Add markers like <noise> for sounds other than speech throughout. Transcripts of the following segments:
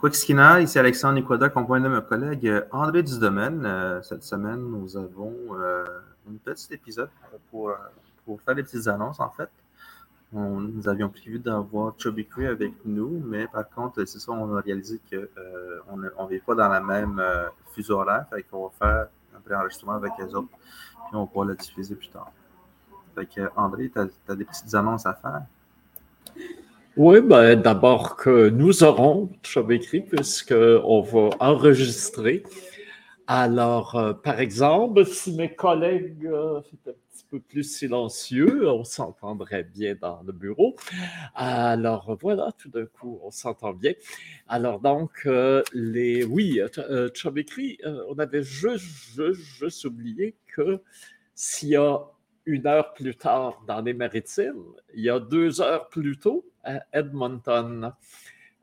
Quixkina, ici Alexandre Nicoda, accompagné de mon collègue André Dusdomaine. Cette semaine, nous avons un petit épisode pour, faire des petites annonces, en fait. nous avions prévu d'avoir Chubby Cree avec nous, mais par contre, c'est ça, on a réalisé qu'on ne vit pas dans la même fuseau horaire, fait qu'on va faire un préenregistrement avec les autres, puis on pouvoir le diffuser plus tard. Fait que, André, tu as, des petites annonces à faire? Oui, ben, d'abord que nous aurons écrit puisqu'on va enregistrer. Alors, euh, par exemple, si mes collègues euh, étaient un petit peu plus silencieux, on s'entendrait bien dans le bureau. Alors, voilà, tout d'un coup, on s'entend bien. Alors, donc, euh, les, oui, écrit, on avait juste, juste oublié que s'il y a une heure plus tard dans les maritimes, il y a deux heures plus tôt à Edmonton.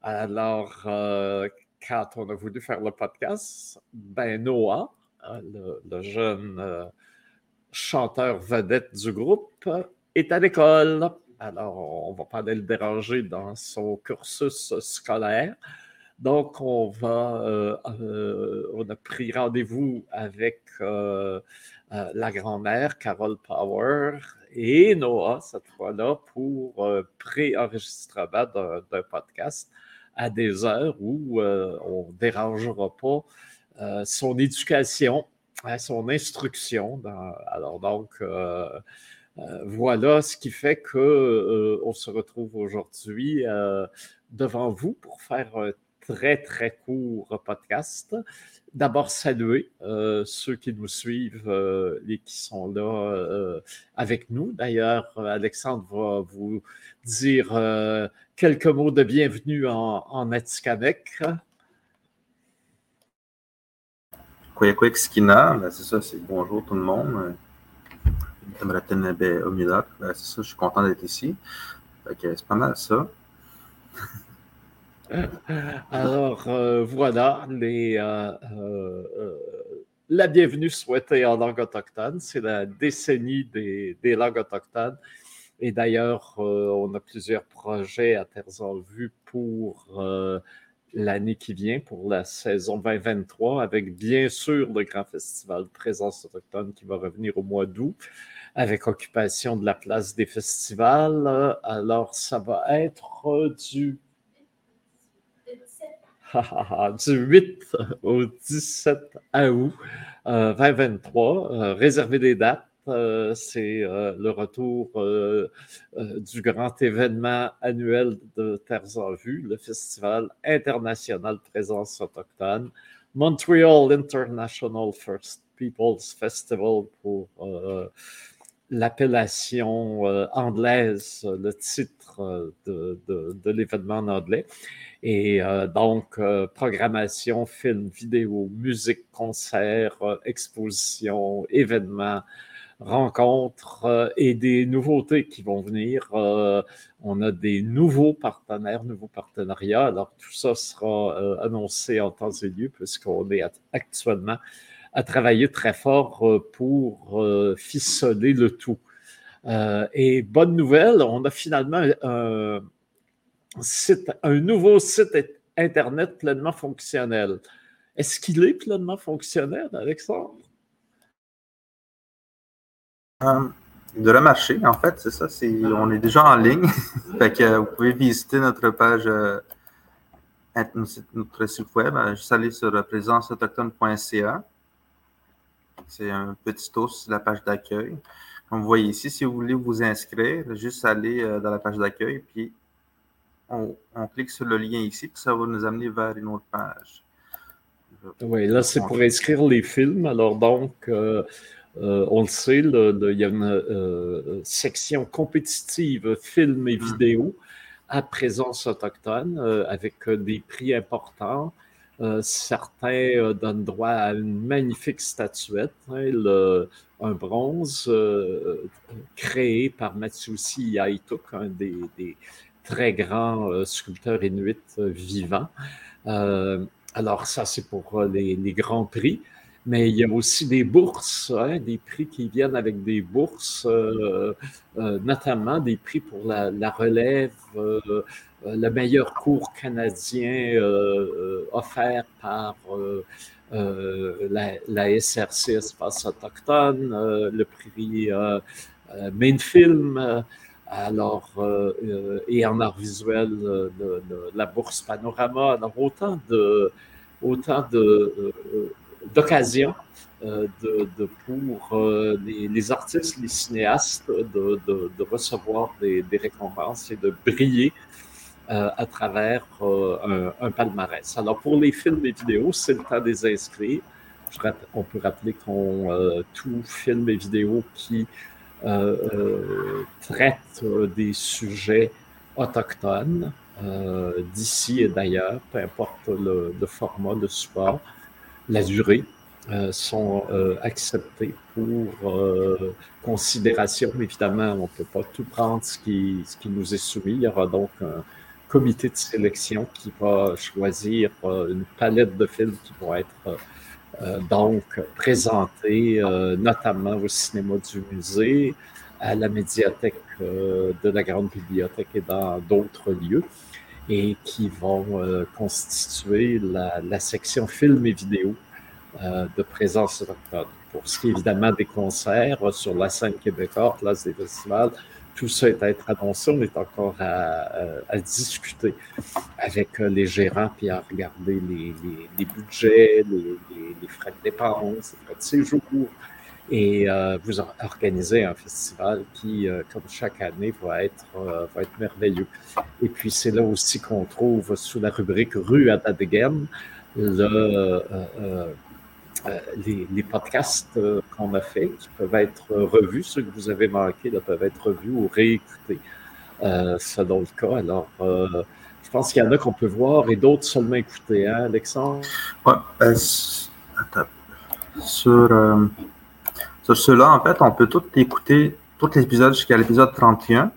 Alors, euh, quand on a voulu faire le podcast, ben Noah, euh, le, jeune euh, chanteur vedette du groupe, est à l'école. Alors, on va pas aller le déranger dans son cursus scolaire. Donc, on va, on a pris rendez-vous avec euh, la grand-mère, Carol Power, et Noah, cette fois-là, pour euh, pré-enregistrement d'un podcast à des heures où euh, on ne dérangera pas son éducation, son instruction. alors donc, voilà ce qui fait qu'on se retrouve aujourd'hui devant vous pour faire un très, très court podcast d'abord saluer euh, ceux qui nous suivent euh, et qui sont là euh, avec nous. D'ailleurs, Alexandre va vous dire quelques mots de bienvenue en, en Atikamek. Skina, ben, c'est ça, c'est bonjour tout le monde. Ben, c'est ça, je suis content d'être ici. c'est pas mal ça. Alors, euh, voilà, euh, euh, la bienvenue souhaitée en langue autochtone. C'est la décennie des, des, langues autochtones. Et d'ailleurs, on a plusieurs projets à Terres en vue pour l'année qui vient, pour la saison 2023, avec bien sûr le grand festival de présence autochtone qui va revenir au mois d'août avec occupation de la place des festivals. Alors, ça va être du du 8 au 17 août 2023. Euh, euh, réservez des dates. Euh, c'est le retour du grand événement annuel de Terres en Vue, le Festival international présence autochtone, Montreal International First Peoples Festival pour l'appellation anglaise, le titre de, de l'événement en anglais. Et euh, donc, euh, programmation, film, vidéo, musique, concert, euh, exposition, événements, rencontres et des nouveautés qui vont venir. on a des nouveaux partenaires, nouveaux partenariats. Alors, tout ça sera annoncé en temps et lieu puisqu'on est actuellement à travailler très fort pour ficeler le tout. et bonne nouvelle, on a finalement un nouveau site Internet pleinement fonctionnel. Est-ce qu'il est pleinement fonctionnel, Alexandre? Euh, de le en fait, c'est ça. on est déjà en ligne. <laughs> vous pouvez visiter notre page, euh, notre site web. Euh, juste aller sur présenceautochtone.ca. C'est un petit tour sur la page d'accueil. Comme vous voyez ici, si vous voulez vous inscrire, juste aller dans la page d'accueil, puis on, clique sur le lien ici, puis ça va nous amener vers une autre page. Oui, là, c'est pour inscrire les films. Alors, donc, euh, euh, on le sait, il y a une euh, section compétitive films et hmm. vidéos à présence autochtone avec des prix importants. Certains donnent droit à une magnifique statuette, hein, un bronze créé par Matsushi Yaituk, un des, très grand euh, sculpteur inuit euh, vivant. Euh, alors ça, c'est pour les, grands prix. Mais il y a aussi des bourses, hein, des prix qui viennent avec des bourses, euh, euh, notamment des prix pour la, relève, euh, le meilleur cours canadien offert par la, SRC Espace Autochtone, le prix Mainfilm. Alors, et en art visuel, la bourse Panorama. Alors, autant de, autant de, d'occasion euh, de, pour euh, les, artistes, les cinéastes de, recevoir des, récompenses et de briller euh, à travers un, palmarès. Alors pour les films et vidéos, c'est le temps des inscrits. on peut rappeler qu'on tout film et vidéo qui traite des sujets autochtones d'ici et d'ailleurs, peu importe le, le format, le support, la durée euh, sont euh, acceptés pour euh, considération. Évidemment, on ne peut pas tout prendre ce qui, ce qui nous est soumis. Il y aura donc un comité de sélection qui va choisir une palette de films qui vont être donc présentés notamment au cinéma du musée, à la médiathèque de la Grande Bibliothèque et dans d'autres lieux et qui vont constituer la, section film et vidéo euh, de présence autochtone. Pour ce qui est évidemment des concerts euh, sur la scène québécoise, place des festivals, tout ça est à être annoncé. On est encore à, euh, discuter avec les gérants puis à regarder les, budgets, les, frais de dépenses, les frais de séjour. Et vous organisez un festival qui, comme chaque année, va être, va être merveilleux. Et puis, c'est là aussi qu'on trouve sous la rubrique Rue à Dadegen le euh, les, podcasts euh, qu'on a fait, qui peuvent être revus, ceux que vous avez manqués peuvent être revus ou réécoutés euh, selon le cas. Alors, je pense qu'il y en a qu'on peut voir et d'autres seulement écouter, hein, Alexandre? Oui. Sur, sur ceux-là, en fait, on peut tout écouter, tous les épisodes jusqu'à l'épisode 31.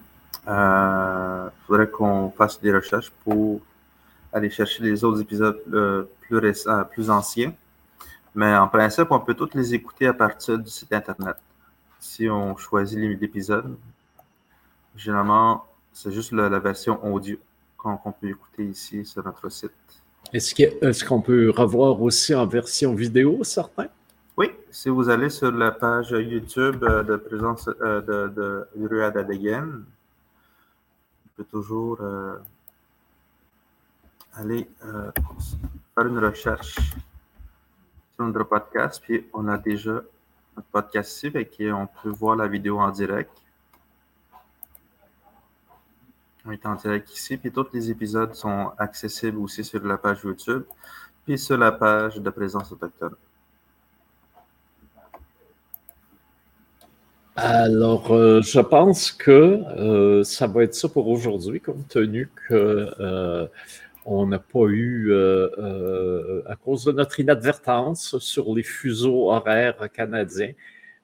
Il faudrait qu'on fasse des recherches pour aller chercher les autres épisodes plus récents, plus anciens. Mais en principe, on peut toutes les écouter à partir du site Internet. Si on choisit l'épisode, généralement, c'est juste la, version audio qu'on peut écouter ici sur notre site. Est-ce qu'on peut revoir aussi en version vidéo, certains? Oui, si vous allez sur la page YouTube euh, de présence euh, de, de Ruad on peut toujours euh, aller faire une recherche notre podcast, puis on a déjà notre podcast ici, et on peut voir la vidéo en direct. On est en direct ici, puis tous les épisodes sont accessibles aussi sur la page YouTube, puis sur la page de présence autochtone. Alors, euh, je pense que euh, ça va être ça pour aujourd'hui, compte tenu que euh, on n'a pas eu, euh, euh, à cause de notre inadvertance sur les fuseaux horaires canadiens,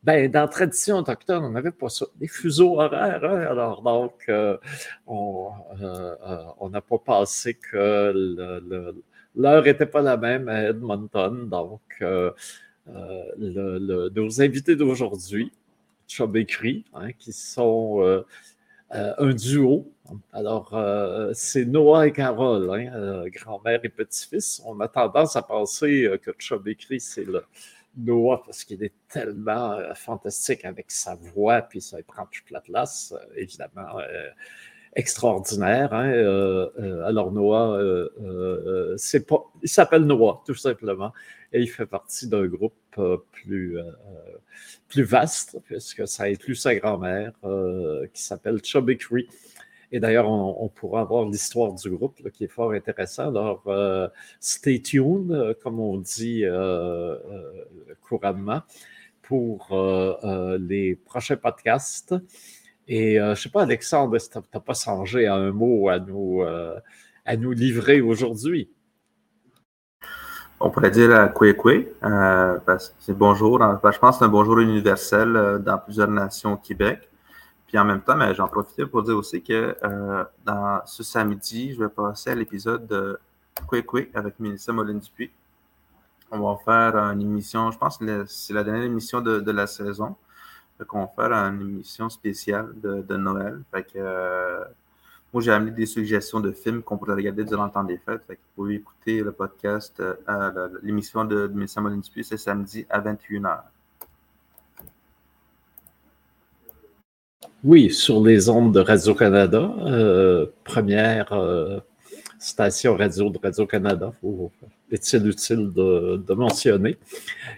ben, dans la tradition autochtone, on n'avait pas ça. Des fuseaux horaires, hein? alors donc, euh, on n'a pas pensé que l'heure n'était pas la même à Edmonton. Donc, nos invités d'aujourd'hui, Chub hein, qui sont euh, un duo. Alors, euh, c'est Noah et Carole, hein, euh, grand-mère et petit-fils. On a tendance à penser que Chubb écrit, c'est le Noah parce qu'il est tellement fantastique avec sa voix, puis ça prend toute la place, évidemment extraordinaire. Hein, alors Noah, il s'appelle Noah tout simplement, il fait partie d'un groupe plus plus vaste, puisque ça inclut sa grand-mère, euh, qui s'appelle Chubby Cree. Et d'ailleurs, on, pourra voir l'histoire du groupe qui est fort intéressant. Alors, euh, stay tuned, euh, comme on dit couramment, pour les prochains podcasts. Et je ne sais pas, Alexandre, si tu n'as pas songé à un mot à nous livrer aujourd'hui? On pourrait dire à Kwekwe, euh, c'est bonjour. Hein, je pense que c'est un bonjour universel euh, dans plusieurs nations au Québec. Puis en même temps, j'en profite pour dire aussi que euh, dans ce samedi, je vais passer à l'épisode de Kwekwe avec Mélissa Molin-Dupuis. on va faire une émission, je pense que c'est la dernière émission de, la saison. Fait on va faire une émission spéciale de, Noël. Fait que, euh, j'ai amené des suggestions de films qu'on pourrait regarder durant le temps des fêtes. Vous pouvez écouter le podcast, euh, l'émission de, de Médecin c'est samedi à 21h. Oui, sur les ondes de Radio-Canada, euh, première station radio de Radio-Canada, est-il utile de, mentionner.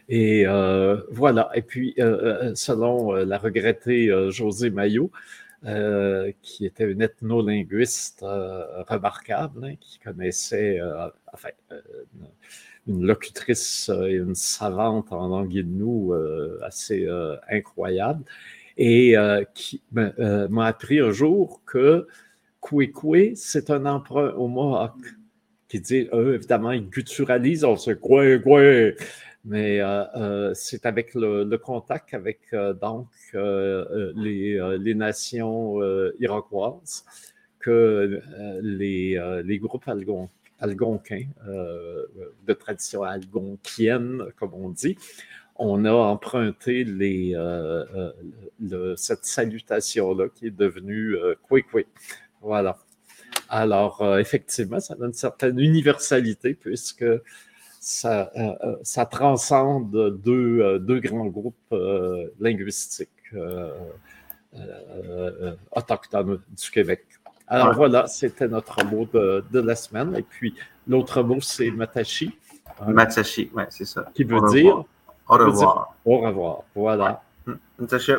Et euh, voilà, et puis euh, selon euh, la regrettée José Maillot, qui était une ethnolinguiste remarquable, hein, qui connaissait, enfin, une locutrice et une savante en langue nous assez incroyable, et qui m'a appris un jour que Kwekwe, c'est un emprunt au Mohawk qui dit, eux, évidemment, ils gutturalisent, on se Kwekwe, mais euh, euh, c'est avec le, contact avec euh, donc les, nations iroquoises que les, groupes algonquins, de tradition algonquienne, comme on dit, on a emprunté cette salutation-là qui est devenue Kwekwe. Voilà. Alors, effectivement, ça donne une certaine universalité puisque ça, euh, euh, ça transcende deux, deux grands groupes linguistiques autochtones du Québec. Alors voilà, c'était notre mot de, de, la semaine. Et puis, l'autre mot, c'est Matashi. Matashi, oui, c'est ça. Qui veut dire au revoir. au revoir. Voilà. Matashi.